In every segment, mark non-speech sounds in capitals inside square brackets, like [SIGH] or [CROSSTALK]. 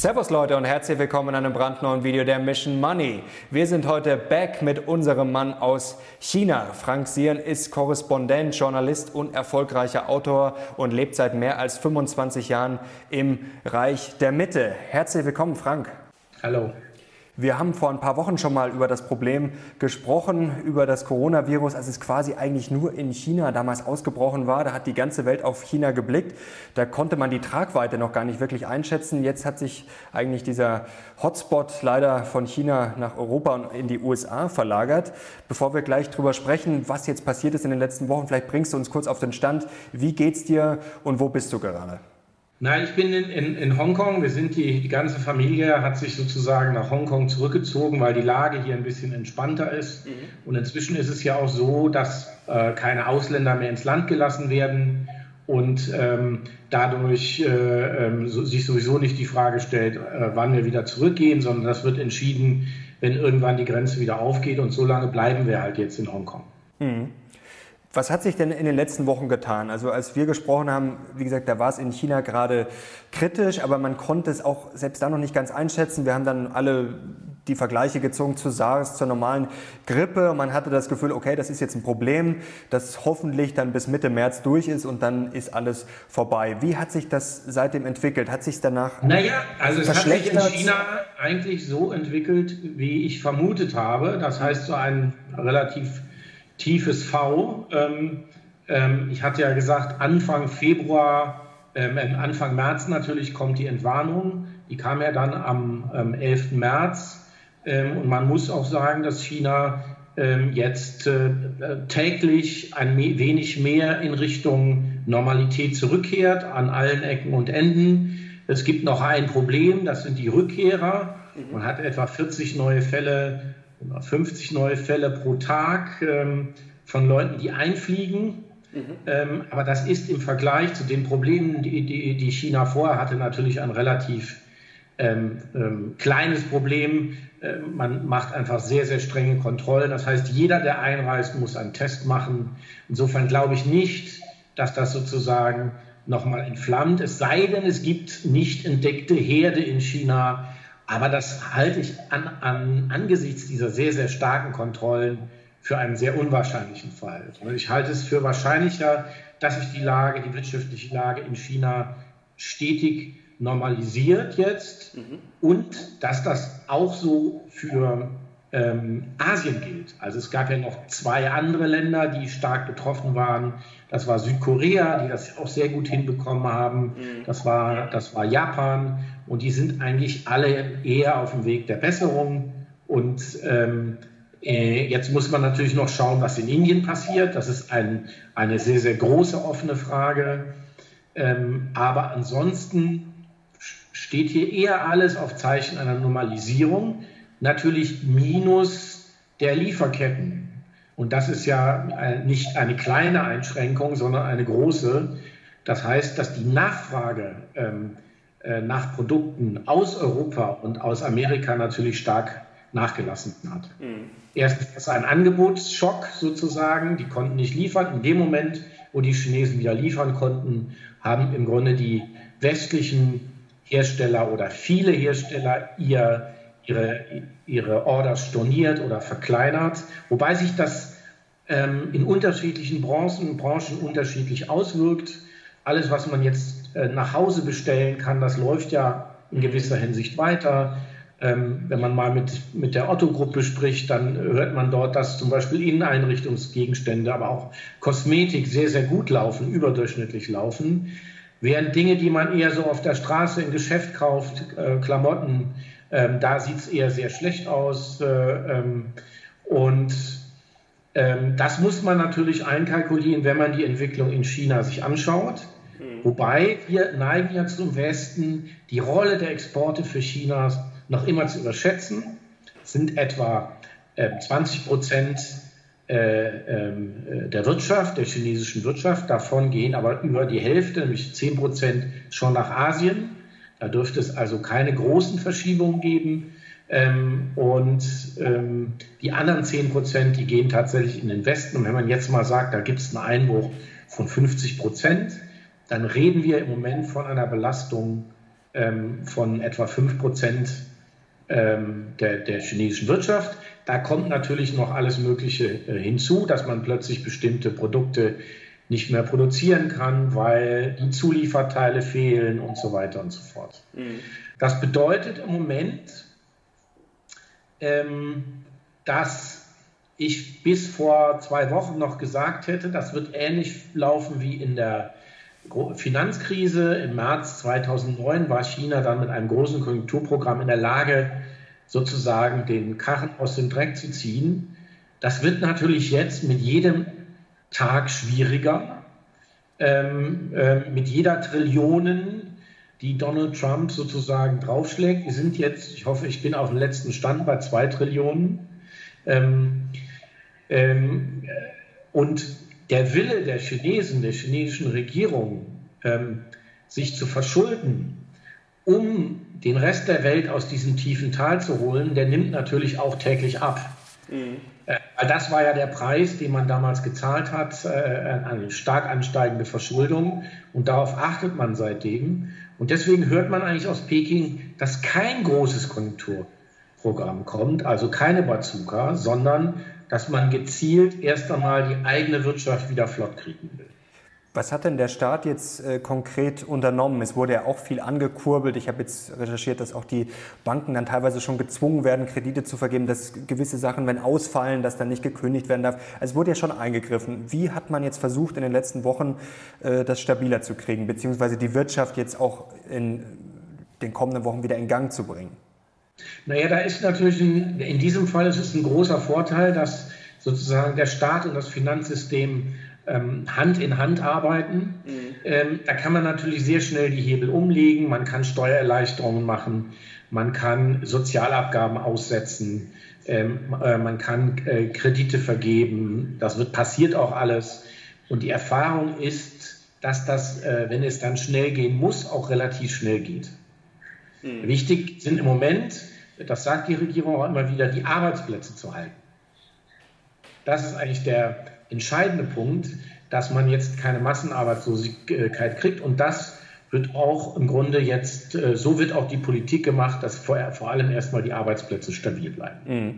Servus Leute und herzlich willkommen in einem brandneuen Video der Mission Money. Wir sind heute back mit unserem Mann aus China. Frank Sieren ist Korrespondent, Journalist und erfolgreicher Autor und lebt seit mehr als 25 Jahren im Reich der Mitte. Herzlich willkommen, Frank. Hallo. Wir haben vor ein paar Wochen schon mal über das Problem gesprochen, über das Coronavirus, als es quasi eigentlich nur in China damals ausgebrochen war. Da hat die ganze Welt auf China geblickt. Da konnte man die Tragweite noch gar nicht wirklich einschätzen. Jetzt hat sich eigentlich dieser Hotspot leider von China nach Europa und in die USA verlagert. Bevor wir gleich darüber sprechen, was jetzt passiert ist in den letzten Wochen, vielleicht bringst du uns kurz auf den Stand. Wie geht's dir und wo bist du gerade? Nein, ich bin in, in, in Hongkong. Wir sind die, die ganze Familie hat sich sozusagen nach Hongkong zurückgezogen, weil die Lage hier ein bisschen entspannter ist. Mhm. Und inzwischen ist es ja auch so, dass äh, keine Ausländer mehr ins Land gelassen werden und ähm, dadurch äh, äh, so, sich sowieso nicht die Frage stellt, äh, wann wir wieder zurückgehen, sondern das wird entschieden, wenn irgendwann die Grenze wieder aufgeht. Und so lange bleiben wir halt jetzt in Hongkong. Mhm. Was hat sich denn in den letzten Wochen getan? Also als wir gesprochen haben, wie gesagt, da war es in China gerade kritisch, aber man konnte es auch selbst da noch nicht ganz einschätzen. Wir haben dann alle die Vergleiche gezogen zu SARS, zur normalen Grippe. Man hatte das Gefühl, okay, das ist jetzt ein Problem, das hoffentlich dann bis Mitte März durch ist und dann ist alles vorbei. Wie hat sich das seitdem entwickelt? Hat sich es danach Naja, also es hat sich in China eigentlich so entwickelt, wie ich vermutet habe. Das heißt, so ein relativ tiefes V. Ähm, ähm, ich hatte ja gesagt, Anfang Februar, ähm, Anfang März natürlich kommt die Entwarnung. Die kam ja dann am 11. März. Ähm, und man muss auch sagen, dass China ähm, jetzt äh, täglich ein wenig mehr in Richtung Normalität zurückkehrt, an allen Ecken und Enden. Es gibt noch ein Problem, das sind die Rückkehrer. Man hat etwa 40 neue Fälle 50 neue Fälle pro Tag ähm, von Leuten, die einfliegen. Mhm. Ähm, aber das ist im Vergleich zu den Problemen, die, die, die China vorher hatte, natürlich ein relativ ähm, ähm kleines Problem. Ähm, man macht einfach sehr, sehr strenge Kontrollen. Das heißt, jeder, der einreist, muss einen Test machen. Insofern glaube ich nicht, dass das sozusagen nochmal entflammt. Es sei denn, es gibt nicht entdeckte Herde in China, aber das halte ich an, an, angesichts dieser sehr, sehr starken Kontrollen für einen sehr unwahrscheinlichen Fall. Ich halte es für wahrscheinlicher, dass sich die Lage, die wirtschaftliche Lage in China stetig normalisiert jetzt mhm. und dass das auch so für ähm, Asien gilt. Also es gab ja noch zwei andere Länder, die stark betroffen waren. Das war Südkorea, die das auch sehr gut hinbekommen haben. Mhm. Das war, das war Japan und die sind eigentlich alle eher auf dem Weg der Besserung. Und ähm, äh, jetzt muss man natürlich noch schauen, was in Indien passiert. Das ist ein, eine sehr, sehr große offene Frage. Ähm, aber ansonsten steht hier eher alles auf Zeichen einer Normalisierung natürlich minus der Lieferketten. Und das ist ja nicht eine kleine Einschränkung, sondern eine große. Das heißt, dass die Nachfrage ähm, äh, nach Produkten aus Europa und aus Amerika natürlich stark nachgelassen hat. Mhm. Erstens ein Angebotsschock sozusagen, die konnten nicht liefern. In dem Moment, wo die Chinesen wieder liefern konnten, haben im Grunde die westlichen Hersteller oder viele Hersteller ihr ihre, ihre Orders storniert oder verkleinert, wobei sich das ähm, in unterschiedlichen Branchen, Branchen unterschiedlich auswirkt. Alles, was man jetzt äh, nach Hause bestellen kann, das läuft ja in gewisser Hinsicht weiter. Ähm, wenn man mal mit, mit der Otto-Gruppe spricht, dann hört man dort, dass zum Beispiel Inneneinrichtungsgegenstände, aber auch Kosmetik sehr, sehr gut laufen, überdurchschnittlich laufen. Während Dinge, die man eher so auf der Straße im Geschäft kauft, äh, Klamotten, ähm, da sieht es eher sehr schlecht aus. Äh, ähm, und ähm, das muss man natürlich einkalkulieren, wenn man die Entwicklung in China sich anschaut. Mhm. Wobei wir neigen ja zum Westen, die Rolle der Exporte für China noch immer zu überschätzen. Es sind etwa äh, 20 Prozent äh, ähm, äh, der Wirtschaft, der chinesischen Wirtschaft. Davon gehen aber über die Hälfte, nämlich 10 Prozent, schon nach Asien. Da dürfte es also keine großen Verschiebungen geben. Ähm, und ähm, die anderen 10 Prozent, die gehen tatsächlich in den Westen. Und wenn man jetzt mal sagt, da gibt es einen Einbruch von 50 Prozent, dann reden wir im Moment von einer Belastung ähm, von etwa 5 Prozent der, der chinesischen Wirtschaft. Da kommt natürlich noch alles Mögliche äh, hinzu, dass man plötzlich bestimmte Produkte nicht mehr produzieren kann, weil die Zulieferteile fehlen und so weiter und so fort. Mhm. Das bedeutet im Moment, ähm, dass ich bis vor zwei Wochen noch gesagt hätte, das wird ähnlich laufen wie in der Finanzkrise. Im März 2009 war China dann mit einem großen Konjunkturprogramm in der Lage, sozusagen den Karren aus dem Dreck zu ziehen. Das wird natürlich jetzt mit jedem Tag schwieriger. Ähm, äh, mit jeder Trillionen, die Donald Trump sozusagen draufschlägt. Wir sind jetzt, ich hoffe, ich bin auf dem letzten Stand bei zwei Trillionen. Ähm, ähm, und der Wille der Chinesen, der chinesischen Regierung, ähm, sich zu verschulden, um den Rest der Welt aus diesem tiefen Tal zu holen, der nimmt natürlich auch täglich ab. Mhm. Äh, das war ja der Preis, den man damals gezahlt hat, äh, eine stark ansteigende Verschuldung. Und darauf achtet man seitdem. Und deswegen hört man eigentlich aus Peking, dass kein großes Konjunkturprogramm kommt, also keine Bazooka, sondern dass man gezielt erst einmal die eigene Wirtschaft wieder flott kriegen will. Was hat denn der Staat jetzt äh, konkret unternommen? Es wurde ja auch viel angekurbelt. Ich habe jetzt recherchiert, dass auch die Banken dann teilweise schon gezwungen werden, Kredite zu vergeben, dass gewisse Sachen, wenn ausfallen, dass dann nicht gekündigt werden darf. Es wurde ja schon eingegriffen. Wie hat man jetzt versucht, in den letzten Wochen äh, das stabiler zu kriegen, beziehungsweise die Wirtschaft jetzt auch in den kommenden Wochen wieder in Gang zu bringen? Naja, da ist natürlich ein, in diesem Fall ist es ein großer Vorteil, dass sozusagen der Staat und das Finanzsystem ähm, Hand in Hand arbeiten. Mhm. Ähm, da kann man natürlich sehr schnell die Hebel umlegen, man kann Steuererleichterungen machen, man kann Sozialabgaben aussetzen, ähm, äh, man kann äh, Kredite vergeben, das wird passiert auch alles. Und die Erfahrung ist, dass das, äh, wenn es dann schnell gehen muss, auch relativ schnell geht. Mhm. Wichtig sind im Moment, das sagt die Regierung auch immer wieder, die Arbeitsplätze zu halten. Das ist eigentlich der, entscheidende Punkt, dass man jetzt keine Massenarbeitslosigkeit kriegt. Und das wird auch im Grunde jetzt, äh, so wird auch die Politik gemacht, dass vor, vor allem erstmal die Arbeitsplätze stabil bleiben. Mhm.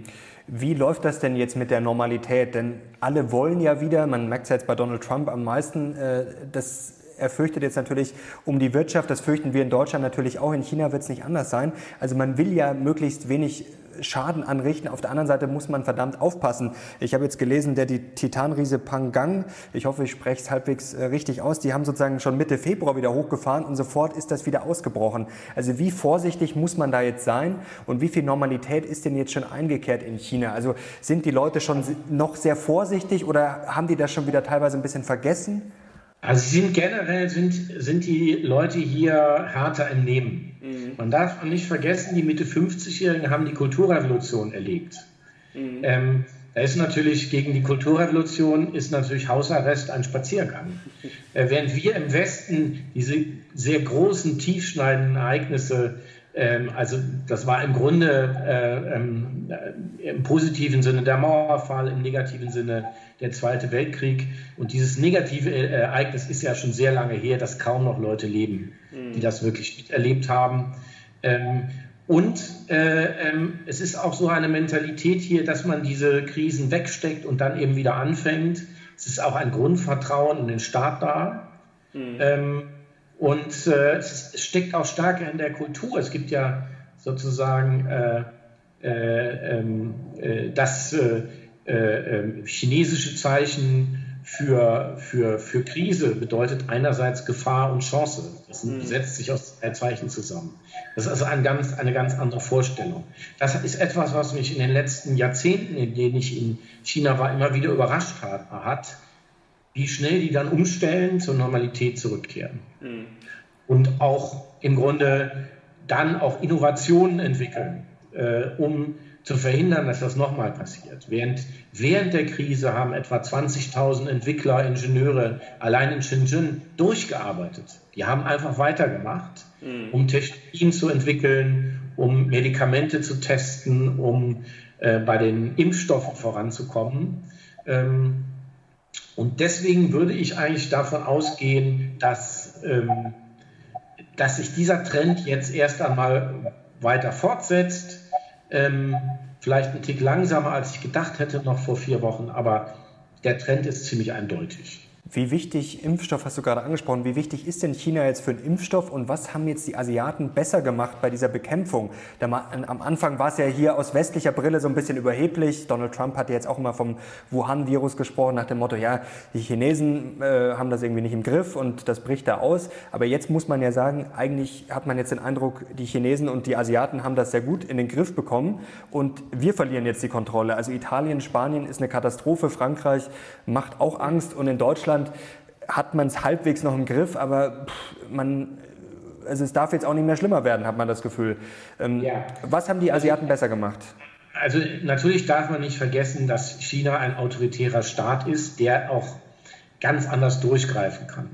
Wie läuft das denn jetzt mit der Normalität? Denn alle wollen ja wieder, man merkt es jetzt bei Donald Trump am meisten, äh, das er fürchtet jetzt natürlich um die Wirtschaft, das fürchten wir in Deutschland natürlich auch, in China wird es nicht anders sein. Also man will ja möglichst wenig Schaden anrichten. Auf der anderen Seite muss man verdammt aufpassen. Ich habe jetzt gelesen, der die Titanriese Pangang, ich hoffe, ich spreche es halbwegs äh, richtig aus, die haben sozusagen schon Mitte Februar wieder hochgefahren und sofort ist das wieder ausgebrochen. Also wie vorsichtig muss man da jetzt sein und wie viel Normalität ist denn jetzt schon eingekehrt in China? Also sind die Leute schon noch sehr vorsichtig oder haben die das schon wieder teilweise ein bisschen vergessen? Also sind generell sind, sind die Leute hier härter im Nehmen. Mhm. Man darf nicht vergessen, die Mitte 50-Jährigen haben die Kulturrevolution erlebt. Mhm. Ähm, da ist natürlich gegen die Kulturrevolution ist natürlich Hausarrest ein Spaziergang. [LAUGHS] Äh, während wir im Westen diese sehr großen, tiefschneidenden Ereignisse also das war im Grunde äh, ähm, äh, im positiven Sinne der Mauerfall, im negativen Sinne der Zweite Weltkrieg. Und dieses negative äh, Ereignis ist ja schon sehr lange her, dass kaum noch Leute leben, die mhm. das wirklich miterlebt haben. Ähm, und ähm, es ist auch so eine Mentalität hier, dass man diese Krisen wegsteckt und dann eben wieder anfängt. Es ist auch ein Grundvertrauen in den Staat da. Mhm. Und äh, es, steckt auch stärker in der Kultur. Es gibt ja sozusagen äh, äh, ähm, äh das äh, äh, ähm, chinesische Zeichen für, für, für Krise bedeutet einerseits Gefahr und Chance. Das mhm. setzt sich aus zwei Zeichen zusammen. Das ist also ein ganz, eine ganz andere Vorstellung. Das ist etwas, was mich in den letzten Jahrzehnten, in denen ich in China war, immer wieder überrascht hat, hat wie schnell die dann umstellen, zur Normalität zurückkehren. Mhm. Und auch im Grunde dann auch Innovationen entwickeln, äh, um zu verhindern, dass das nochmal passiert. Während, während der Krise haben etwa 20.000 Entwickler, Ingenieure allein in Shenzhen durchgearbeitet. Die haben einfach weitergemacht, mhm. um Technologien zu entwickeln, um Medikamente zu testen, um äh, bei den Impfstoffen voranzukommen. Ähm, und deswegen würde ich eigentlich davon ausgehen, dass, ähm, dass sich dieser Trend jetzt erst einmal weiter fortsetzt. Ähm, vielleicht ein Tick langsamer, als ich gedacht hätte, noch vor vier Wochen, aber der Trend ist ziemlich eindeutig. Wie wichtig, Impfstoff hast du gerade angesprochen, wie wichtig ist denn China jetzt für einen Impfstoff und was haben jetzt die Asiaten besser gemacht bei dieser Bekämpfung? Am Anfang war es ja hier aus westlicher Brille so ein bisschen überheblich. Donald Trump hat jetzt auch immer vom Wuhan-Virus gesprochen, nach dem Motto, ja, die Chinesen äh, haben das irgendwie nicht im Griff und das bricht da aus. Aber jetzt muss man ja sagen, eigentlich hat man jetzt den Eindruck, die Chinesen und die Asiaten haben das sehr gut in den Griff bekommen und wir verlieren jetzt die Kontrolle. Also Italien, Spanien ist eine Katastrophe, Frankreich macht auch Angst und in Deutschland Deutschland hat man es halbwegs noch im Griff, aber man, also es darf jetzt auch nicht mehr schlimmer werden, hat man das Gefühl. Ähm, ja. Was haben die Asiaten besser gemacht? Also natürlich darf man nicht vergessen, dass China ein autoritärer Staat ist, der auch ganz anders durchgreifen kann.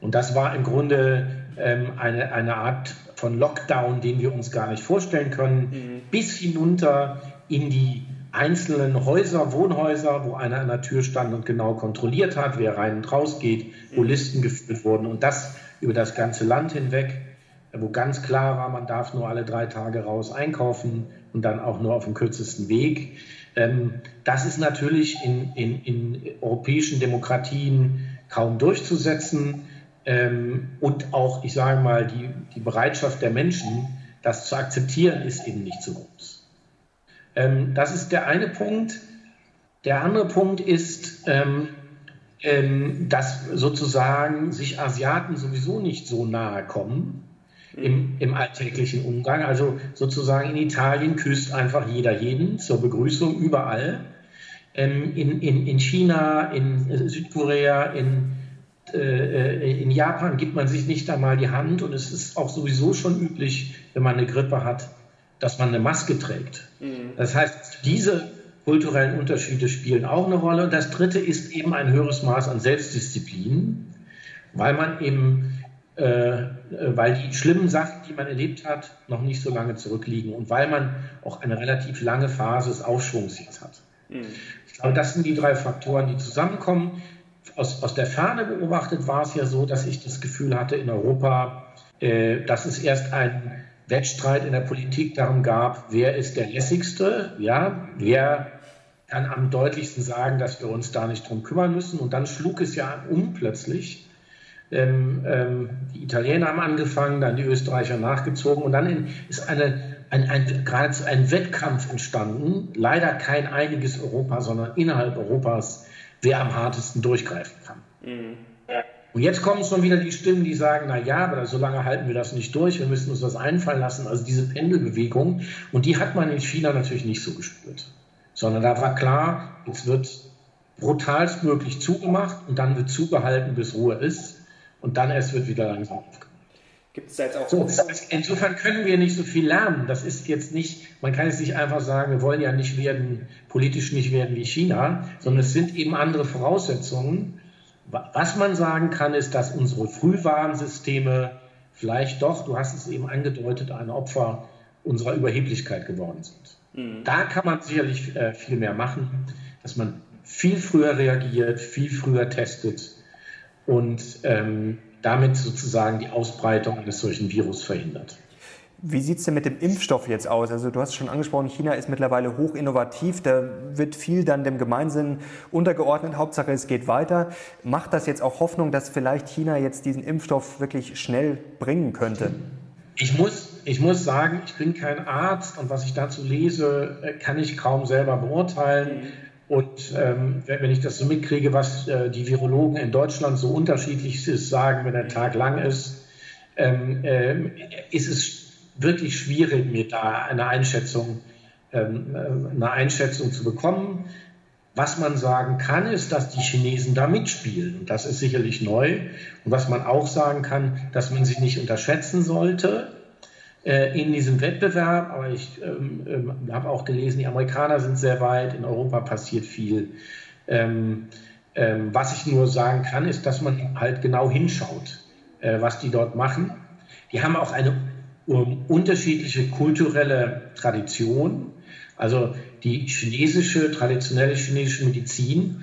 Und das war im Grunde ähm, eine, eine Art von Lockdown, den wir uns gar nicht vorstellen können, mhm. bis hinunter in die einzelnen Häuser, Wohnhäuser, wo einer an der Tür stand und genau kontrolliert hat, wer rein und raus geht, wo mhm. Listen geführt wurden und das über das ganze Land hinweg, wo ganz klar war, man darf nur alle drei Tage raus einkaufen und dann auch nur auf dem kürzesten Weg. Ähm, das ist natürlich in, in, in europäischen Demokratien kaum durchzusetzen ähm, und auch, ich sage mal, die, die Bereitschaft der Menschen, das zu akzeptieren, ist eben nicht so groß. Ähm, das ist der eine Punkt. Der andere Punkt ist, ähm, ähm, dass sozusagen sich Asiaten sowieso nicht so nahe kommen im, im alltäglichen Umgang. Also sozusagen in Italien küsst einfach jeder jeden zur Begrüßung überall. Ähm, in, in, in China, in Südkorea, in, äh, äh, in Japan gibt man sich nicht einmal die Hand und es ist auch sowieso schon üblich, wenn man eine Grippe hat, dass man eine Maske trägt. Mhm. Das heißt, diese kulturellen Unterschiede spielen auch eine Rolle. Und das Dritte ist eben ein höheres Maß an Selbstdisziplin, weil man eben, äh, weil die schlimmen Sachen, die man erlebt hat, noch nicht so lange zurückliegen und weil man auch eine relativ lange Phase des Aufschwungs jetzt hat. Mhm. Ich glaube, das sind die drei Faktoren, die zusammenkommen. Aus, aus der Ferne beobachtet war es ja so, dass ich das Gefühl hatte in Europa, äh, dass es erst ein Wettstreit in der Politik darum gab, wer ist der lässigste, ja, wer kann am deutlichsten sagen, dass wir uns da nicht drum kümmern müssen. Und dann schlug es ja um plötzlich. Ähm, ähm, die Italiener haben angefangen, dann die Österreicher nachgezogen und dann in, ist eine, ein, ein, geradezu ein Wettkampf entstanden. Leider kein einiges Europa, sondern innerhalb Europas, wer am hartesten durchgreifen kann. Mhm. Und jetzt kommen schon wieder die Stimmen, die sagen, na ja, aber so lange halten wir das nicht durch, wir müssen uns das einfallen lassen. Also diese Pendelbewegung. Und die hat man in China natürlich nicht so gespürt. Sondern da war klar, jetzt wird brutalstmöglich zugemacht und dann wird zugehalten, bis Ruhe ist. Und dann erst wird wieder langsam aufgemacht. Gibt es da jetzt auch so, insofern können wir nicht so viel lernen. Das ist jetzt nicht, man kann jetzt nicht einfach sagen, wir wollen ja nicht werden, politisch nicht werden wie China, sondern es sind eben andere Voraussetzungen. Was man sagen kann, ist, dass unsere Frühwarnsysteme vielleicht doch, du hast es eben angedeutet, ein Opfer unserer Überheblichkeit geworden sind. Mhm. Da kann man sicherlich äh, viel mehr machen, dass man viel früher reagiert, viel früher testet und ähm, damit sozusagen die Ausbreitung eines solchen Virus verhindert. Wie sieht es denn mit dem Impfstoff jetzt aus? Also du hast schon angesprochen, China ist mittlerweile hoch innovativ, da wird viel dann dem Gemeinsinn untergeordnet, Hauptsache es geht weiter. Macht das jetzt auch Hoffnung, dass vielleicht China jetzt diesen Impfstoff wirklich schnell bringen könnte? Ich muss, ich muss sagen, ich bin kein Arzt und was ich dazu lese, äh, kann ich kaum selber beurteilen. Und ähm, wenn ich das so mitkriege, was äh, die Virologen in Deutschland so unterschiedlich ist, sagen, wenn der Tag lang ist, ähm, äh, ist es wirklich schwierig, mir da eine Einschätzung, ähm, äh, eine Einschätzung zu bekommen. Was man sagen kann, ist, dass die Chinesen da mitspielen. Und das ist sicherlich neu. Und was man auch sagen kann, dass man sie nicht unterschätzen sollte äh, in diesem Wettbewerb. Aber ich ähm, ähm, habe auch gelesen, die Amerikaner sind sehr weit, in Europa passiert viel. Ähm, ähm, was ich nur sagen kann, ist, dass man halt genau hinschaut, äh, was die dort machen. Die haben auch eine um unterschiedliche kulturelle Traditionen. Also die chinesische, traditionelle chinesische Medizin,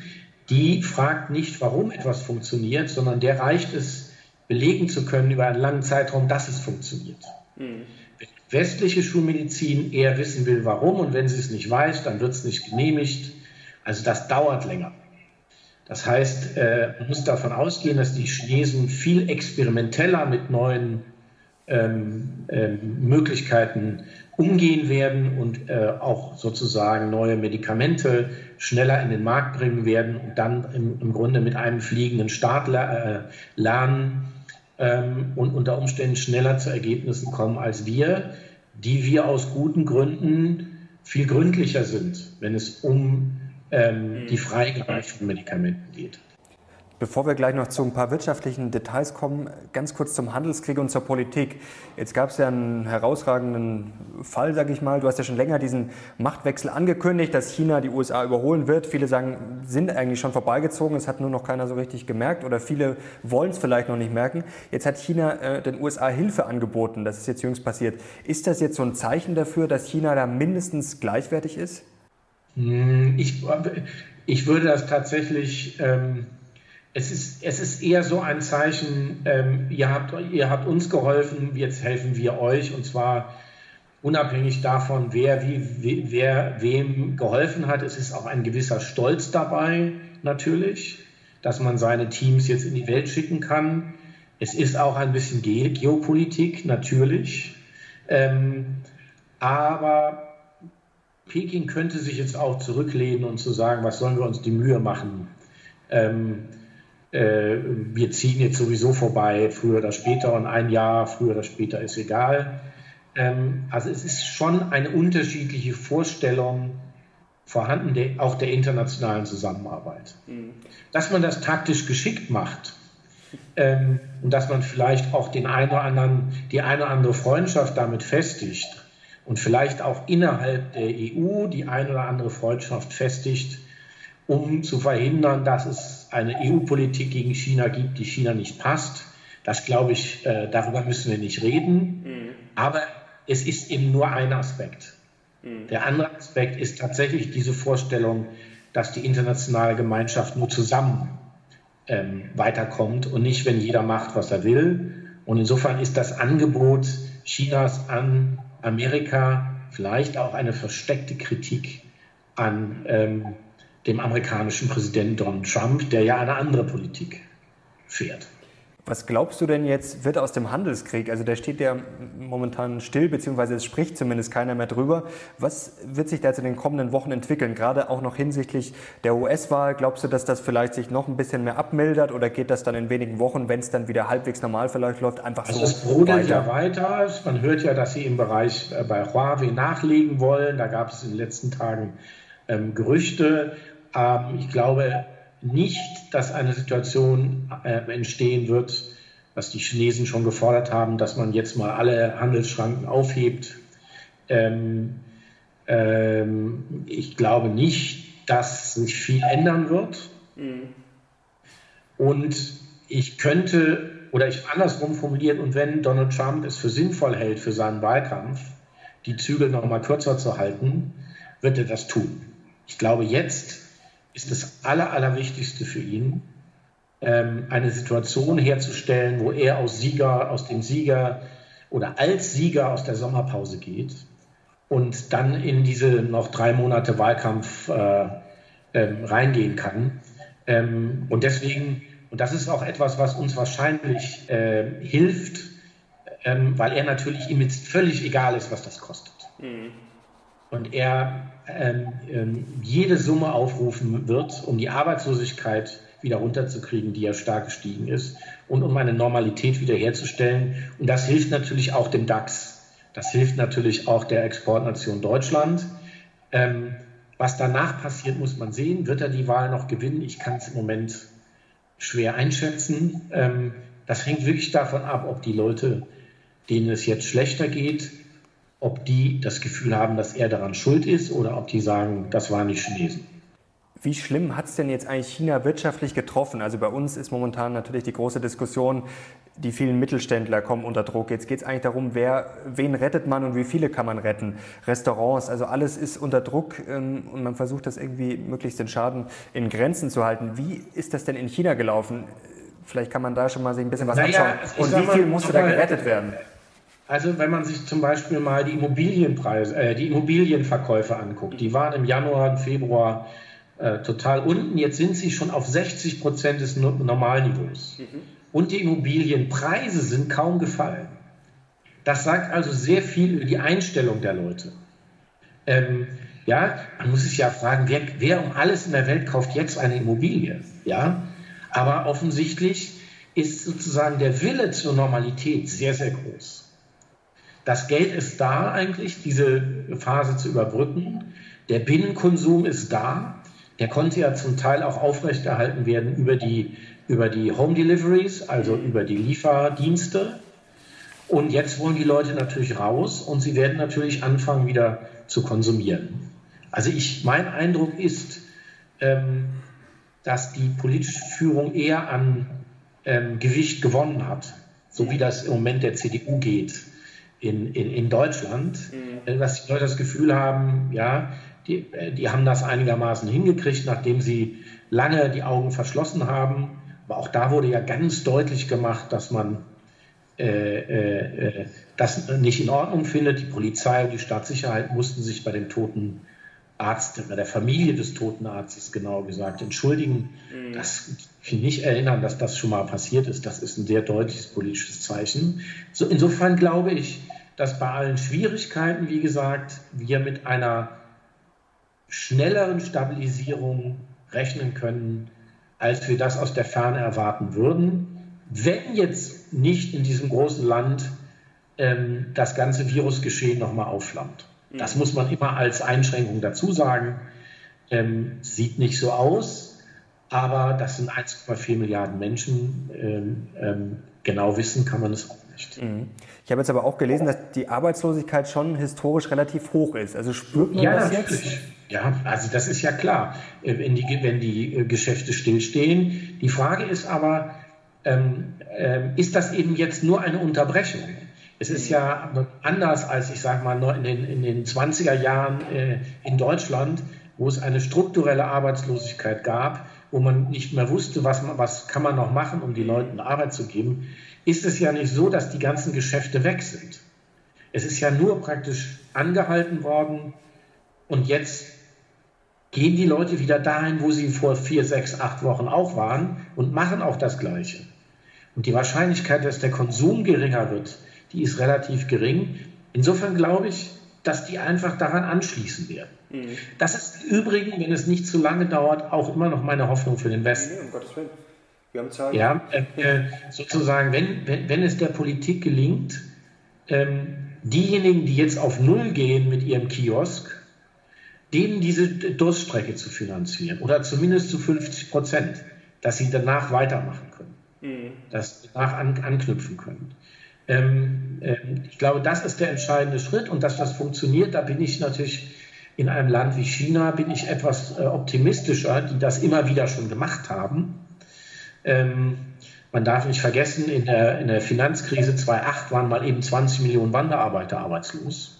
die fragt nicht, warum etwas funktioniert, sondern der reicht es belegen zu können über einen langen Zeitraum, dass es funktioniert. Mhm. Wenn westliche Schulmedizin eher wissen will, warum und wenn sie es nicht weiß, dann wird es nicht genehmigt. Also das dauert länger. Das heißt, äh, man muss davon ausgehen, dass die Chinesen viel experimenteller mit neuen ähm, ähm, Möglichkeiten umgehen werden und äh, auch sozusagen neue Medikamente schneller in den Markt bringen werden und dann im, im Grunde mit einem fliegenden Start äh, lernen ähm, und unter Umständen schneller zu Ergebnissen kommen als wir, die wir aus guten Gründen viel gründlicher sind, wenn es um ähm, die Freigabe von Medikamenten geht. Bevor wir gleich noch zu ein paar wirtschaftlichen Details kommen, ganz kurz zum Handelskrieg und zur Politik. Jetzt gab es ja einen herausragenden Fall, sage ich mal. Du hast ja schon länger diesen Machtwechsel angekündigt, dass China die USA überholen wird. Viele sagen, sind eigentlich schon vorbeigezogen. Es hat nur noch keiner so richtig gemerkt oder viele wollen es vielleicht noch nicht merken. Jetzt hat China äh, den USA Hilfe angeboten. Das ist jetzt jüngst passiert. Ist das jetzt so ein Zeichen dafür, dass China da mindestens gleichwertig ist? Hm, ich, ich würde das tatsächlich. Ähm es ist, es ist eher so ein Zeichen, ähm, ihr, habt, ihr habt uns geholfen, jetzt helfen wir euch und zwar unabhängig davon, wer, wie, wer wem geholfen hat. Es ist auch ein gewisser Stolz dabei, natürlich, dass man seine Teams jetzt in die Welt schicken kann. Es ist auch ein bisschen Ge Geopolitik, natürlich. Ähm, aber Peking könnte sich jetzt auch zurücklehnen und zu sagen, was sollen wir uns die Mühe machen? Ähm, äh, wir ziehen jetzt sowieso vorbei, früher oder später und ein Jahr, früher oder später ist egal. Ähm, also es ist schon eine unterschiedliche Vorstellung vorhanden, der, auch der internationalen Zusammenarbeit. Mhm. Dass man das taktisch geschickt macht ähm, und dass man vielleicht auch den einen oder anderen, die eine oder andere Freundschaft damit festigt und vielleicht auch innerhalb der EU die eine oder andere Freundschaft festigt, um zu verhindern, dass es eine EU-Politik gegen China gibt, die China nicht passt. Das glaube ich, äh, darüber müssen wir nicht reden. Mhm. Aber es ist eben nur ein Aspekt. Mhm. Der andere Aspekt ist tatsächlich diese Vorstellung, dass die internationale Gemeinschaft nur zusammen ähm, weiterkommt und nicht, wenn jeder macht, was er will. Und insofern ist das Angebot Chinas an Amerika vielleicht auch eine versteckte Kritik an ähm, dem amerikanischen Präsidenten Donald Trump, der ja eine andere Politik fährt. Was glaubst du denn jetzt, wird aus dem Handelskrieg, also der steht ja momentan still, beziehungsweise es spricht zumindest keiner mehr drüber. Was wird sich da jetzt in den kommenden Wochen entwickeln, gerade auch noch hinsichtlich der US-Wahl? Glaubst du, dass das vielleicht sich noch ein bisschen mehr abmildert oder geht das dann in wenigen Wochen, wenn es dann wieder halbwegs normal vielleicht läuft, einfach also so es brodelt ja weiter. Man hört ja, dass sie im Bereich äh, bei Huawei nachlegen wollen. Da gab es in den letzten Tagen ähm, Gerüchte. Ähm, ich glaube nicht, dass eine Situation äh, entstehen wird, was die Chinesen schon gefordert haben, dass man jetzt mal alle Handelsschranken aufhebt. Ähm, ähm, ich glaube nicht, dass sich viel ändern wird. Mhm. Und ich könnte, oder ich andersrum formuliert, und wenn Donald Trump es für sinnvoll hält, für seinen Wahlkampf, die Zügel noch mal kürzer zu halten, wird er das tun. Ich glaube, jetzt ist das Aller, Allerwichtigste für ihn, ähm, eine Situation herzustellen, wo er aus Sieger, aus dem Sieger oder als Sieger aus der Sommerpause geht und dann in diese noch drei Monate Wahlkampf äh, ähm, reingehen kann. Ähm, und deswegen, und das ist auch etwas, was uns wahrscheinlich äh, hilft, ähm, weil er natürlich ihm jetzt völlig egal ist, was das kostet. Mhm. Und er ähm, jede Summe aufrufen wird, um die Arbeitslosigkeit wieder runterzukriegen, die ja stark gestiegen ist, und um eine Normalität wiederherzustellen. Und das hilft natürlich auch dem DAX. Das hilft natürlich auch der Exportnation Deutschland. Ähm, was danach passiert, muss man sehen. Wird er die Wahl noch gewinnen? Ich kann es im Moment schwer einschätzen. Ähm, das hängt wirklich davon ab, ob die Leute, denen es jetzt schlechter geht, ob die das Gefühl haben, dass er daran schuld ist oder ob die sagen, das waren die Chinesen. Wie schlimm hat es denn jetzt eigentlich China wirtschaftlich getroffen? Also bei uns ist momentan natürlich die große Diskussion, die vielen Mittelständler kommen unter Druck. Jetzt geht es eigentlich darum, wer, wen rettet man und wie viele kann man retten. Restaurants, also alles ist unter Druck ähm, und man versucht das irgendwie möglichst den Schaden in Grenzen zu halten. Wie ist das denn in China gelaufen? Vielleicht kann man da schon mal sich ein bisschen was naja, anschauen. Und wie viel musste da gerettet werden? Also wenn man sich zum Beispiel mal die Immobilienpreise, äh, die Immobilienverkäufe anguckt, die waren im Januar und Februar äh, total unten. Jetzt sind sie schon auf 60 Prozent des Normalniveaus. Mhm. Und die Immobilienpreise sind kaum gefallen. Das sagt also sehr viel über die Einstellung der Leute. Ähm, ja, man muss sich ja fragen, wer, wer um alles in der Welt kauft jetzt eine Immobilie? Ja, aber offensichtlich ist sozusagen der Wille zur Normalität sehr, sehr groß. Das Geld ist da eigentlich, diese Phase zu überbrücken. Der Binnenkonsum ist da. Der konnte ja zum Teil auch aufrechterhalten werden über die, über die Home Deliveries, also über die Lieferdienste. Und jetzt wollen die Leute natürlich raus und sie werden natürlich anfangen, wieder zu konsumieren. Also ich, mein Eindruck ist, ähm, dass die politische Führung eher an ähm, Gewicht gewonnen hat, so wie das im Moment der CDU geht in, in, in Deutschland, mhm. dass die Leute das Gefühl haben, ja, die, äh, die haben das einigermaßen hingekriegt, nachdem sie lange die Augen verschlossen haben. Aber auch da wurde ja ganz deutlich gemacht, dass man äh, äh, äh das nicht in Ordnung findet. Die Polizei und die Staatssicherheit mussten sich bei dem toten Arzt, bei der Familie des toten Arztes genau gesagt, entschuldigen. Mhm. Das ich nicht erinnern, dass das schon mal passiert ist. Das ist ein sehr deutliches politisches Zeichen. So, insofern glaube ich, dass bei allen Schwierigkeiten, wie gesagt, wir mit einer schnelleren Stabilisierung rechnen können, als wir das aus der Ferne erwarten würden, wenn jetzt nicht in diesem großen Land ähm, das ganze Virusgeschehen nochmal aufflammt. Das muss man immer als Einschränkung dazu sagen. Ähm, sieht nicht so aus, aber das sind 1,4 Milliarden Menschen. Ähm, ähm, genau wissen kann man es auch nicht. Mhm. Ich habe jetzt aber auch gelesen, dass die Arbeitslosigkeit schon historisch relativ hoch ist. Also spürt man ja, das natürlich. jetzt? Ja, also das ist ja klar, äh, wenn die, wenn die äh, Geschäfte stillstehen. Die Frage ist aber, ähm, ähm, ist das eben jetzt nur eine Unterbrechung? Es ist ja anders als, ich sage mal, in den, in den 20er Jahren äh, in Deutschland, wo es eine strukturelle Arbeitslosigkeit gab, wo man nicht mehr wusste, was, man, was kann man noch machen, um die Leuten Arbeit zu geben, ist es ja nicht so, dass die ganzen Geschäfte weg sind. Es ist ja nur praktisch angehalten worden und jetzt gehen die Leute wieder dahin, wo sie vor vier, sechs, acht Wochen auch waren und machen auch das Gleiche. Und die Wahrscheinlichkeit, dass der Konsum geringer wird, die ist relativ gering. Insofern glaube ich, dass die einfach daran anschließen werden. Mhm. Das ist übrigens, wenn es nicht zu lange dauert, auch immer noch meine Hoffnung für den Westen. Nee, um Gottes Willen. Wir haben Zeit. Ja, äh, äh, sozusagen, wenn, wenn, wenn es der Politik gelingt, ähm, diejenigen, die jetzt auf Null gehen mit ihrem Kiosk, denen diese Durststrecke zu finanzieren oder zumindest zu 50 Prozent, dass sie danach weitermachen können, mhm. dass sie danach an, anknüpfen können. Ähm, ähm, ich glaube, das ist der entscheidende Schritt und dass das funktioniert, da bin ich natürlich in einem Land wie China, bin ich etwas äh, optimistischer, die das immer wieder schon gemacht haben. Ähm, man darf nicht vergessen, in der, in der Finanzkrise 2008 waren mal eben 20 Millionen Wanderarbeiter arbeitslos,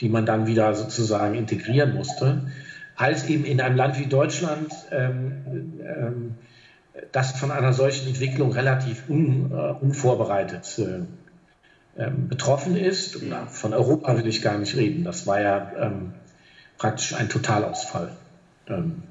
die man dann wieder sozusagen integrieren musste, als eben in einem Land wie Deutschland ähm, ähm, das von einer solchen Entwicklung relativ un, uh, unvorbereitet äh, äh, betroffen ist. Von Europa will ich gar nicht reden. Das war ja ähm, praktisch ein Totalausfall. Ähm,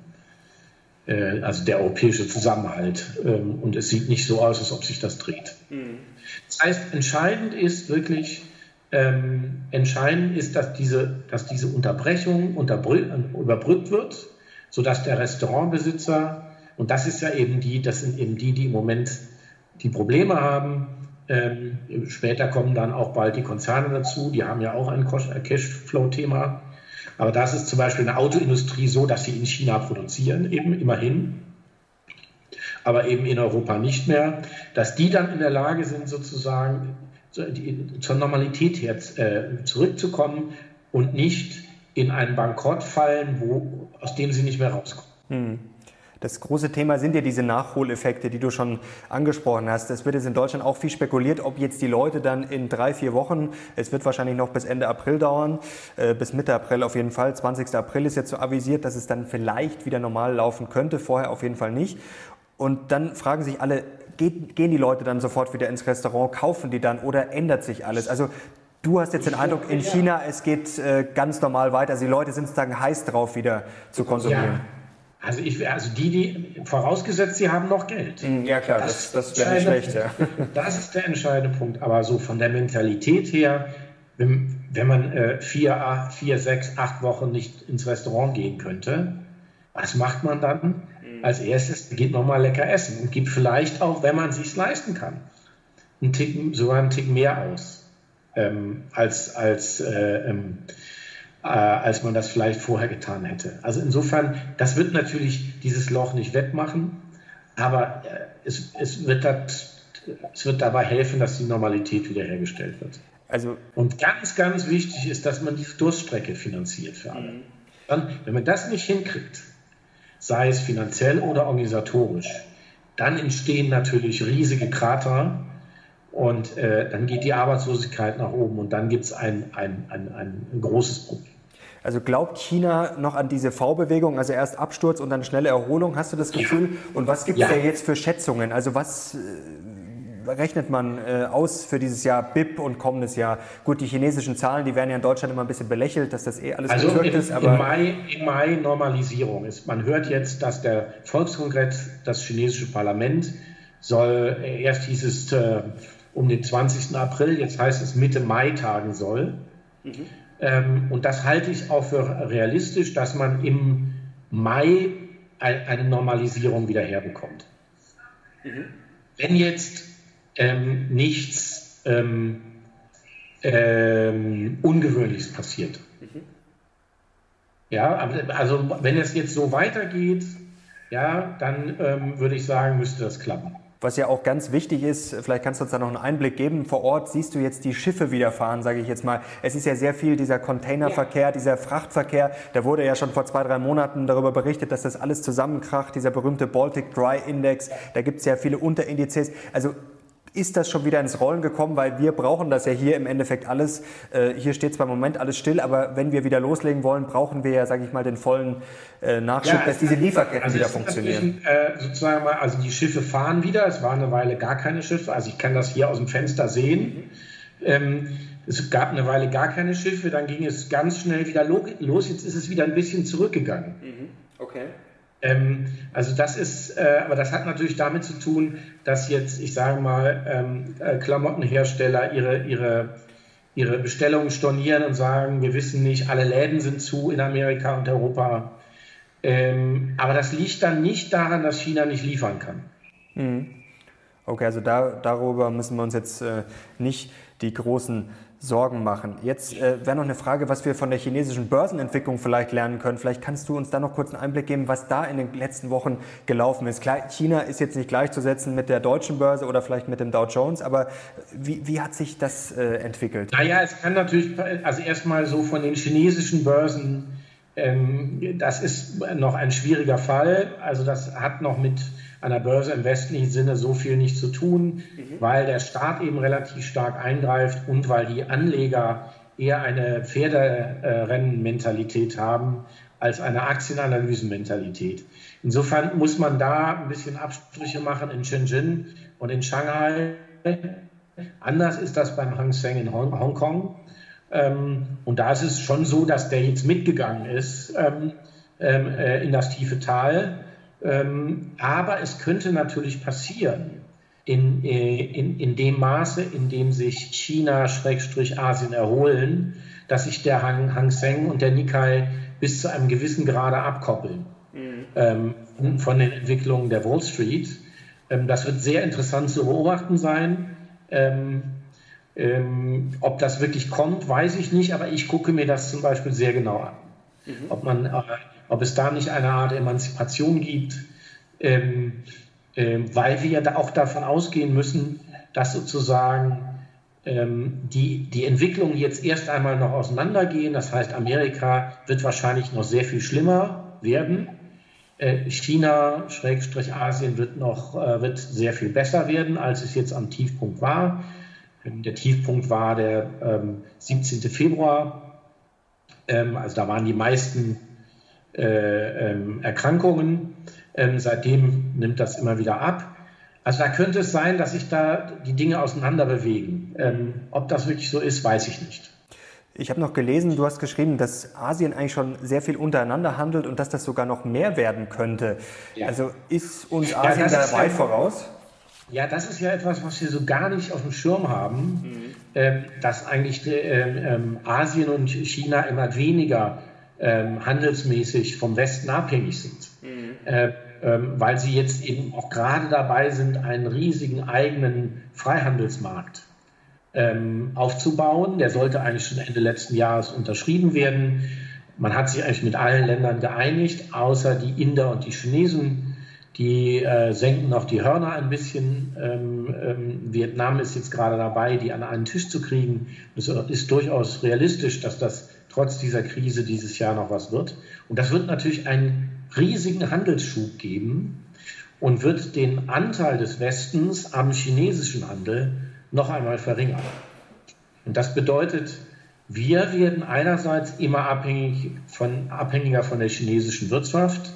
äh, also der europäische Zusammenhalt. Ähm, und es sieht nicht so aus, als ob sich das dreht. Mhm. Das heißt, entscheidend ist wirklich, ähm, entscheidend ist, dass diese, dass diese Unterbrechung überbrückt wird, sodass der Restaurantbesitzer und das ist ja eben die, das sind eben die, die im Moment die Probleme haben. Ähm, später kommen dann auch bald die Konzerne dazu, die haben ja auch ein Cashflow-Thema. Aber das ist zum Beispiel in der Autoindustrie so, dass sie in China produzieren, eben immerhin, aber eben in Europa nicht mehr, dass die dann in der Lage sind, sozusagen zur Normalität her äh, zurückzukommen und nicht in einen Bankrott fallen, wo, aus dem sie nicht mehr rauskommen. Hm. Das große Thema sind ja diese Nachholeffekte, die du schon angesprochen hast. Es wird jetzt in Deutschland auch viel spekuliert, ob jetzt die Leute dann in drei, vier Wochen, es wird wahrscheinlich noch bis Ende April dauern, äh, bis Mitte April auf jeden Fall, 20. April ist jetzt so avisiert, dass es dann vielleicht wieder normal laufen könnte, vorher auf jeden Fall nicht. Und dann fragen sich alle, geht, gehen die Leute dann sofort wieder ins Restaurant, kaufen die dann oder ändert sich alles? Also du hast jetzt den Eindruck, in China, es geht äh, ganz normal weiter. Also die Leute sind sozusagen heiß drauf, wieder zu konsumieren. Ja. Also, ich, also die, die, vorausgesetzt, sie haben noch Geld. Hm, ja klar, das, das, das wäre nicht schlecht. Ja. [LAUGHS] Das ist der entscheidende Punkt. Aber so von der Mentalität her, wenn, wenn man äh, vier, vier, sechs, acht Wochen nicht ins Restaurant gehen könnte, was macht man dann? Mhm. Als erstes geht nochmal lecker essen und gibt vielleicht auch, wenn man sich leisten kann, einen Tick, sogar einen Tick mehr aus, ähm, als, als äh, ähm, äh, als man das vielleicht vorher getan hätte. Also insofern, das wird natürlich dieses Loch nicht wettmachen, aber äh, es, es, wird dat, es wird dabei helfen, dass die Normalität wiederhergestellt wird. Also Und ganz, ganz wichtig ist, dass man die Durststrecke finanziert für alle. Mhm. Dann, wenn man das nicht hinkriegt, sei es finanziell oder organisatorisch, dann entstehen natürlich riesige Krater und äh, dann geht die Arbeitslosigkeit nach oben und dann gibt es ein, ein, ein, ein großes Problem. Also glaubt China noch an diese V-Bewegung, also erst Absturz und dann schnelle Erholung, hast du das Gefühl? Und was gibt es ja. da jetzt für Schätzungen? Also was äh, rechnet man äh, aus für dieses Jahr BIP und kommendes Jahr? Gut, die chinesischen Zahlen, die werden ja in Deutschland immer ein bisschen belächelt, dass das eh alles also im, ist. Aber im Mai, im Mai Normalisierung ist. Man hört jetzt, dass der Volkskongress, das chinesische Parlament, soll, erst hieß es äh, um den 20. April, jetzt heißt es Mitte Mai tagen soll. Mhm. Ähm, und das halte ich auch für realistisch, dass man im Mai eine Normalisierung wieder herbekommt. Mhm. Wenn jetzt ähm, nichts ähm, ähm, Ungewöhnliches passiert. Mhm. Ja, also wenn es jetzt so weitergeht, ja, dann ähm, würde ich sagen, müsste das klappen. Was ja auch ganz wichtig ist, vielleicht kannst du uns da noch einen Einblick geben. Vor Ort siehst du jetzt die Schiffe wieder fahren, sage ich jetzt mal. Es ist ja sehr viel dieser Containerverkehr, ja. dieser Frachtverkehr. Da wurde ja schon vor zwei, drei Monaten darüber berichtet, dass das alles zusammenkracht, dieser berühmte Baltic Dry Index. Da gibt es ja viele Unterindizes. Also ist das schon wieder ins Rollen gekommen, weil wir brauchen das ja hier im Endeffekt alles. Äh, hier steht zwar im Moment alles still, aber wenn wir wieder loslegen wollen, brauchen wir ja, sage ich mal, den vollen äh, Nachschub, ja, dass diese Lieferketten also wieder funktionieren. Äh, sozusagen mal, also die Schiffe fahren wieder. Es war eine Weile gar keine Schiffe. Also ich kann das hier aus dem Fenster sehen. Ähm, es gab eine Weile gar keine Schiffe, dann ging es ganz schnell wieder los. Jetzt ist es wieder ein bisschen zurückgegangen. Mhm. Okay. Ähm, also das ist, äh, aber das hat natürlich damit zu tun, dass jetzt, ich sage mal, ähm, äh, Klamottenhersteller ihre, ihre, ihre Bestellungen stornieren und sagen, wir wissen nicht, alle Läden sind zu in Amerika und Europa. Ähm, aber das liegt dann nicht daran, dass China nicht liefern kann. Mhm. Okay, also da, darüber müssen wir uns jetzt äh, nicht die großen Sorgen machen. Jetzt äh, wäre noch eine Frage, was wir von der chinesischen Börsenentwicklung vielleicht lernen können. Vielleicht kannst du uns da noch kurz einen Einblick geben, was da in den letzten Wochen gelaufen ist. Klar, China ist jetzt nicht gleichzusetzen mit der deutschen Börse oder vielleicht mit dem Dow Jones, aber wie, wie hat sich das äh, entwickelt? Naja, es kann natürlich, also erstmal so von den chinesischen Börsen, ähm, das ist noch ein schwieriger Fall. Also das hat noch mit an der Börse im westlichen Sinne so viel nicht zu tun, mhm. weil der Staat eben relativ stark eingreift und weil die Anleger eher eine Pferderennmentalität haben als eine Aktienanalysenmentalität. Insofern muss man da ein bisschen Abstriche machen in Shenzhen und in Shanghai. Anders ist das beim Hang Seng in Hongkong. Ähm, und da ist es schon so, dass der jetzt mitgegangen ist ähm, ähm, äh, in das tiefe Tal ähm, aber es könnte natürlich passieren, in, äh, in, in dem Maße, in dem sich China-Asien erholen, dass sich der Hang, Hang Seng und der Nikkei bis zu einem gewissen Grade abkoppeln mhm. ähm, von den Entwicklungen der Wall Street. Ähm, das wird sehr interessant zu beobachten sein. Ähm, ähm, ob das wirklich kommt, weiß ich nicht, aber ich gucke mir das zum Beispiel sehr genau an. Mhm. Ob man äh, ob es da nicht eine Art Emanzipation gibt, ähm, äh, weil wir da auch davon ausgehen müssen, dass sozusagen ähm, die, die Entwicklungen jetzt erst einmal noch auseinandergehen. Das heißt, Amerika wird wahrscheinlich noch sehr viel schlimmer werden. Äh, China, Schrägstrich Asien, wird noch äh, wird sehr viel besser werden, als es jetzt am Tiefpunkt war. Ähm, der Tiefpunkt war der ähm, 17. Februar. Ähm, also da waren die meisten äh, ähm, Erkrankungen. Ähm, seitdem nimmt das immer wieder ab. Also da könnte es sein, dass sich da die Dinge auseinander bewegen. Ähm, ob das wirklich so ist, weiß ich nicht. Ich habe noch gelesen, du hast geschrieben, dass Asien eigentlich schon sehr viel untereinander handelt und dass das sogar noch mehr werden könnte. Ja. Also ist uns Asien ja, da weit ja, voraus? Ja, das ist ja etwas, was wir so gar nicht auf dem Schirm haben, mhm. ähm, dass eigentlich äh, äh, Asien und China immer weniger äh, handelsmäßig vom Westen abhängig sind. Mhm. Äh, ähm, weil sie jetzt eben auch gerade dabei sind, einen riesigen eigenen Freihandelsmarkt ähm, aufzubauen. Der sollte eigentlich schon Ende letzten Jahres unterschrieben werden. Man hat sich eigentlich mit allen Ländern geeinigt, außer die Inder und die Chinesen. Die äh, senken noch die Hörner ein bisschen. Ähm, ähm, Vietnam ist jetzt gerade dabei, die an einen Tisch zu kriegen. Es ist durchaus realistisch, dass das trotz dieser Krise dieses Jahr noch was wird. Und das wird natürlich einen riesigen Handelsschub geben und wird den Anteil des Westens am chinesischen Handel noch einmal verringern. Und das bedeutet, wir werden einerseits immer abhängig von, abhängiger von der chinesischen Wirtschaft.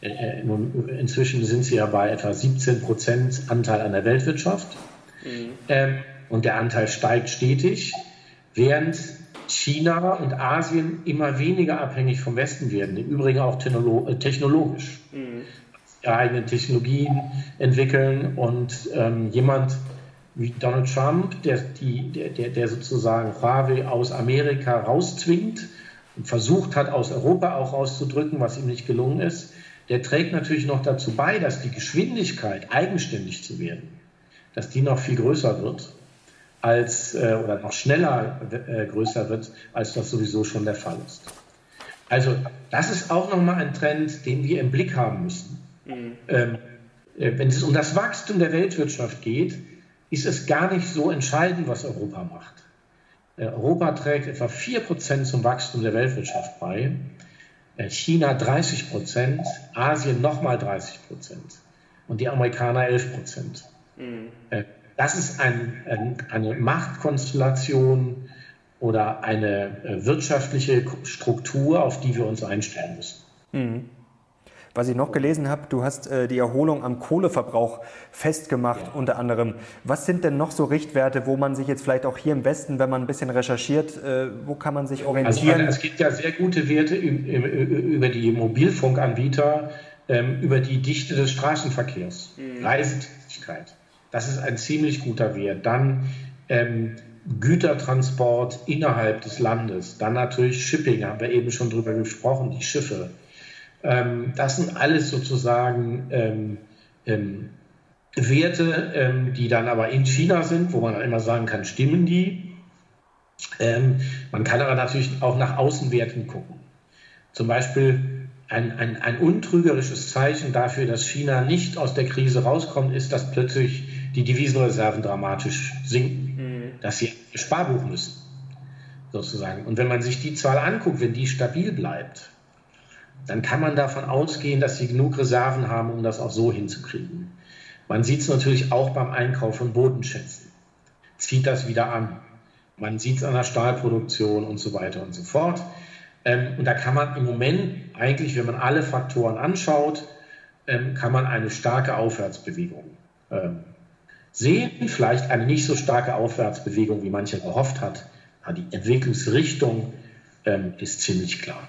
Äh, äh, inzwischen sind sie ja bei etwa 17 Prozent Anteil an der Weltwirtschaft. Mhm. Ähm, und der Anteil steigt stetig, während China und Asien immer weniger abhängig vom Westen werden, im Übrigen auch äh, technologisch. Mhm. eigene Technologien entwickeln und ähm, jemand, wie Donald Trump, der, die, der, der sozusagen Huawei aus Amerika rauszwingt und versucht hat, aus Europa auch rauszudrücken, was ihm nicht gelungen ist, der trägt natürlich noch dazu bei, dass die Geschwindigkeit, eigenständig zu werden, dass die noch viel größer wird als äh, oder noch schneller äh, größer wird, als das sowieso schon der Fall ist. Also das ist auch nochmal ein Trend, den wir im Blick haben müssen. Mhm. Ähm, äh, wenn es um das Wachstum der Weltwirtschaft geht, ist es gar nicht so entscheidend, was Europa macht. Äh, Europa trägt etwa 4% zum Wachstum der Weltwirtschaft bei, äh, China 30%, Asien nochmal 30% und die Amerikaner 11%. Mhm. Das ist ein, ein, eine Machtkonstellation oder eine wirtschaftliche Struktur, auf die wir uns einstellen müssen. Mhm. Was ich noch gelesen habe, du hast äh, die Erholung am Kohleverbrauch festgemacht, ja. unter anderem. Was sind denn noch so Richtwerte, wo man sich jetzt vielleicht auch hier im Westen, wenn man ein bisschen recherchiert, äh, wo kann man sich orientieren? Also, es gibt ja sehr gute Werte über die Mobilfunkanbieter, ähm, über die Dichte des Straßenverkehrs, mhm. Reisetätigkeit. Das ist ein ziemlich guter Wert. Dann ähm, Gütertransport innerhalb des Landes. Dann natürlich Shipping, haben wir eben schon drüber gesprochen, die Schiffe. Ähm, das sind alles sozusagen ähm, ähm, Werte, ähm, die dann aber in China sind, wo man dann immer sagen kann, stimmen die? Ähm, man kann aber natürlich auch nach Außenwerten gucken. Zum Beispiel ein, ein, ein untrügerisches Zeichen dafür, dass China nicht aus der Krise rauskommt, ist, dass plötzlich die Devisenreserven dramatisch sinken, mhm. dass sie Sparbuch müssen, sozusagen. Und wenn man sich die Zahl anguckt, wenn die stabil bleibt, dann kann man davon ausgehen, dass sie genug Reserven haben, um das auch so hinzukriegen. Man sieht es natürlich auch beim Einkauf von Bodenschätzen. Zieht das wieder an. Man sieht es an der Stahlproduktion und so weiter und so fort. Ähm, und da kann man im Moment eigentlich, wenn man alle Faktoren anschaut, ähm, kann man eine starke Aufwärtsbewegung ähm, sehen. Vielleicht eine nicht so starke Aufwärtsbewegung, wie manche gehofft hat. Aber die Entwicklungsrichtung ähm, ist ziemlich klar.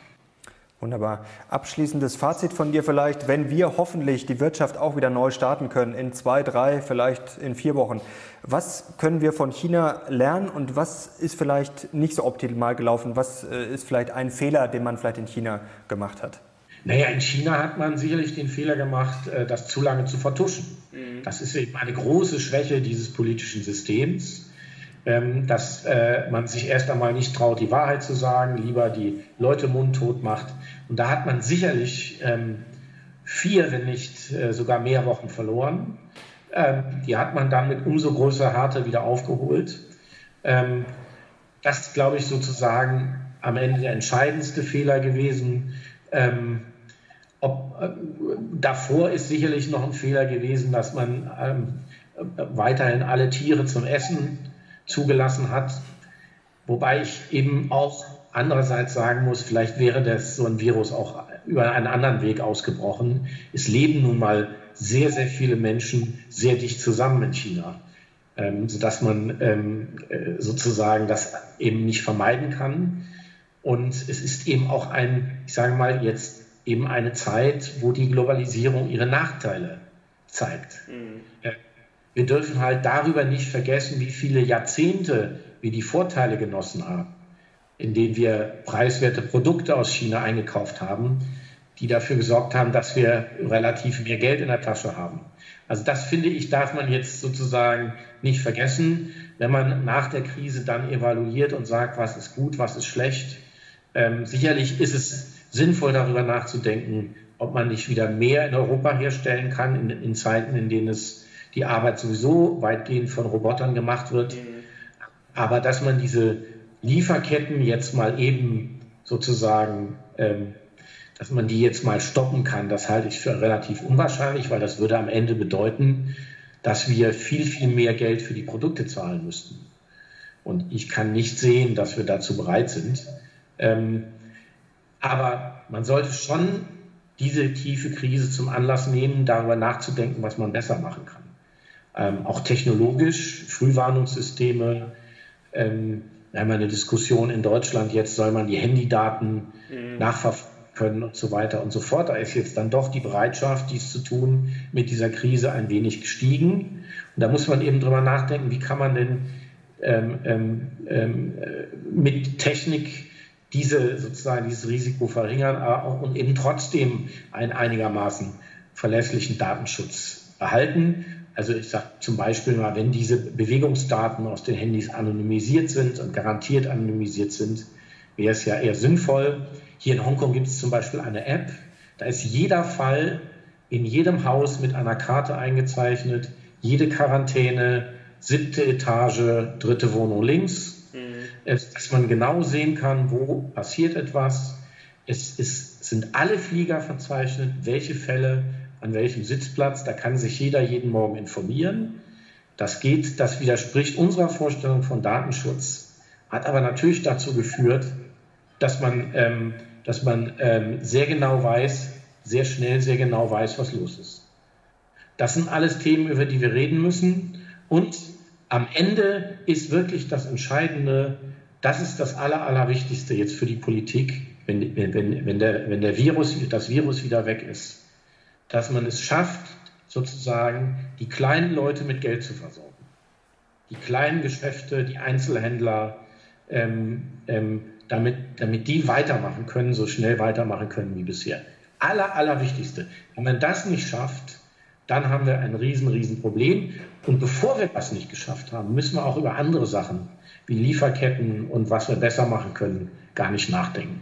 Wunderbar. Abschließendes Fazit von dir vielleicht, wenn wir hoffentlich die Wirtschaft auch wieder neu starten können, in zwei, drei, vielleicht in vier Wochen. Was können wir von China lernen und was ist vielleicht nicht so optimal gelaufen? Was äh, ist vielleicht ein Fehler, den man vielleicht in China gemacht hat? Naja, in China hat man sicherlich den Fehler gemacht, äh, das zu lange zu vertuschen. Mhm. Das ist eben eine große Schwäche dieses politischen Systems ähm, dass äh, man sich erst einmal nicht traut, die Wahrheit zu sagen, lieber die Leute mundtot macht. Und da hat man sicherlich ähm, vier, wenn nicht äh, sogar mehr Wochen verloren. Ähm, die hat man dann mit umso größerer Härte wieder aufgeholt. Das ist, glaube ich, sozusagen am Ende der entscheidendste Fehler gewesen. Ähm, ob, äh, davor ist sicherlich noch ein Fehler gewesen, dass man ähm, weiterhin alle Tiere zum Essen zugelassen hat. Wobei ich eben auch andererseits sagen muss, vielleicht wäre das so ein Virus auch über einen anderen Weg ausgebrochen. Es leben nun mal sehr, sehr viele Menschen sehr dicht zusammen in China, ähm, sodass man ähm, äh, sozusagen das eben nicht vermeiden kann. Und es ist eben auch ein, ich sage mal, jetzt eben eine Zeit, wo die Globalisierung ihre Nachteile zeigt. Mhm. Wir dürfen halt darüber nicht vergessen, wie viele Jahrzehnte wir die Vorteile genossen haben, indem wir preiswerte Produkte aus China eingekauft haben, die dafür gesorgt haben, dass wir relativ mehr Geld in der Tasche haben. Also das finde ich, darf man jetzt sozusagen nicht vergessen, wenn man nach der Krise dann evaluiert und sagt, was ist gut, was ist schlecht. Ähm, sicherlich ist es sinnvoll, darüber nachzudenken, ob man nicht wieder mehr in Europa herstellen kann, in, in Zeiten, in denen es die Arbeit sowieso weitgehend von Robotern gemacht wird. Mhm. Aber dass man diese Lieferketten jetzt mal eben sozusagen, ähm, dass man die jetzt mal stoppen kann, das halte ich für relativ unwahrscheinlich, weil das würde am Ende bedeuten, dass wir viel, viel mehr Geld für die Produkte zahlen müssten. Und ich kann nicht sehen, dass wir dazu bereit sind. Ähm, aber man sollte schon diese tiefe Krise zum Anlass nehmen, darüber nachzudenken, was man besser machen kann. Ähm, auch technologisch, Frühwarnungssysteme. Ähm, wir haben eine Diskussion in Deutschland, jetzt soll man die Handydaten mhm. nachverfolgen können und so weiter und so fort. Da ist jetzt dann doch die Bereitschaft, dies zu tun, mit dieser Krise ein wenig gestiegen. Und da muss man eben drüber nachdenken, wie kann man denn ähm, ähm, ähm äh, mit Technik diese sozusagen dieses Risiko verringern äh, und eben trotzdem einen einigermaßen verlässlichen Datenschutz erhalten. Also ich sage zum Beispiel mal, wenn diese Bewegungsdaten aus den Handys anonymisiert sind und garantiert anonymisiert sind, wäre es ja eher sinnvoll. Hier in Hongkong gibt es zum Beispiel eine App, da ist jeder Fall in jedem Haus mit einer Karte eingezeichnet, jede Quarantäne, siebte Etage, dritte Wohnung links, dass man genau sehen kann, wo passiert etwas. Es, es sind alle Flieger verzeichnet, welche Fälle an welchem Sitzplatz. Da kann sich jeder jeden Morgen informieren. Das geht, das widerspricht unserer Vorstellung von Datenschutz, hat aber natürlich dazu geführt, dass man, ähm, dass man ähm, sehr genau weiß, sehr schnell sehr genau weiß, was los ist. Das sind alles Themen, über die wir reden müssen. Und am Ende ist wirklich das Entscheidende, das ist das Aller, Allerwichtigste jetzt für die Politik, wenn, wenn, wenn, der, wenn der Virus, das Virus wieder weg ist, dass man es schafft, sozusagen die kleinen Leute mit Geld zu versorgen. Die kleinen Geschäfte, die Einzelhändler, ähm, ähm, damit, damit die weitermachen können, so schnell weitermachen können wie bisher. Aller, Allerwichtigste. Wenn man das nicht schafft, dann haben wir ein riesen, riesen Problem. Und bevor wir das nicht geschafft haben, müssen wir auch über andere Sachen wie Lieferketten und was wir besser machen können, gar nicht nachdenken.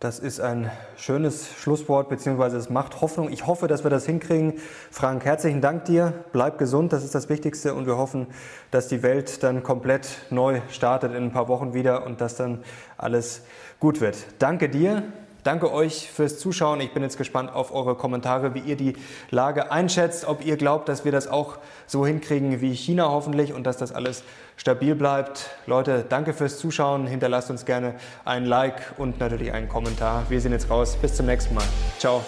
Das ist ein schönes Schlusswort, beziehungsweise es macht Hoffnung. Ich hoffe, dass wir das hinkriegen. Frank, herzlichen Dank dir. Bleib gesund, das ist das Wichtigste. Und wir hoffen, dass die Welt dann komplett neu startet in ein paar Wochen wieder und dass dann alles gut wird. Danke dir. Danke euch fürs Zuschauen. Ich bin jetzt gespannt auf eure Kommentare, wie ihr die Lage einschätzt, ob ihr glaubt, dass wir das auch so hinkriegen wie China hoffentlich und dass das alles stabil bleibt. Leute, danke fürs Zuschauen. Hinterlasst uns gerne ein Like und natürlich einen Kommentar. Wir sehen jetzt raus. Bis zum nächsten Mal. Ciao.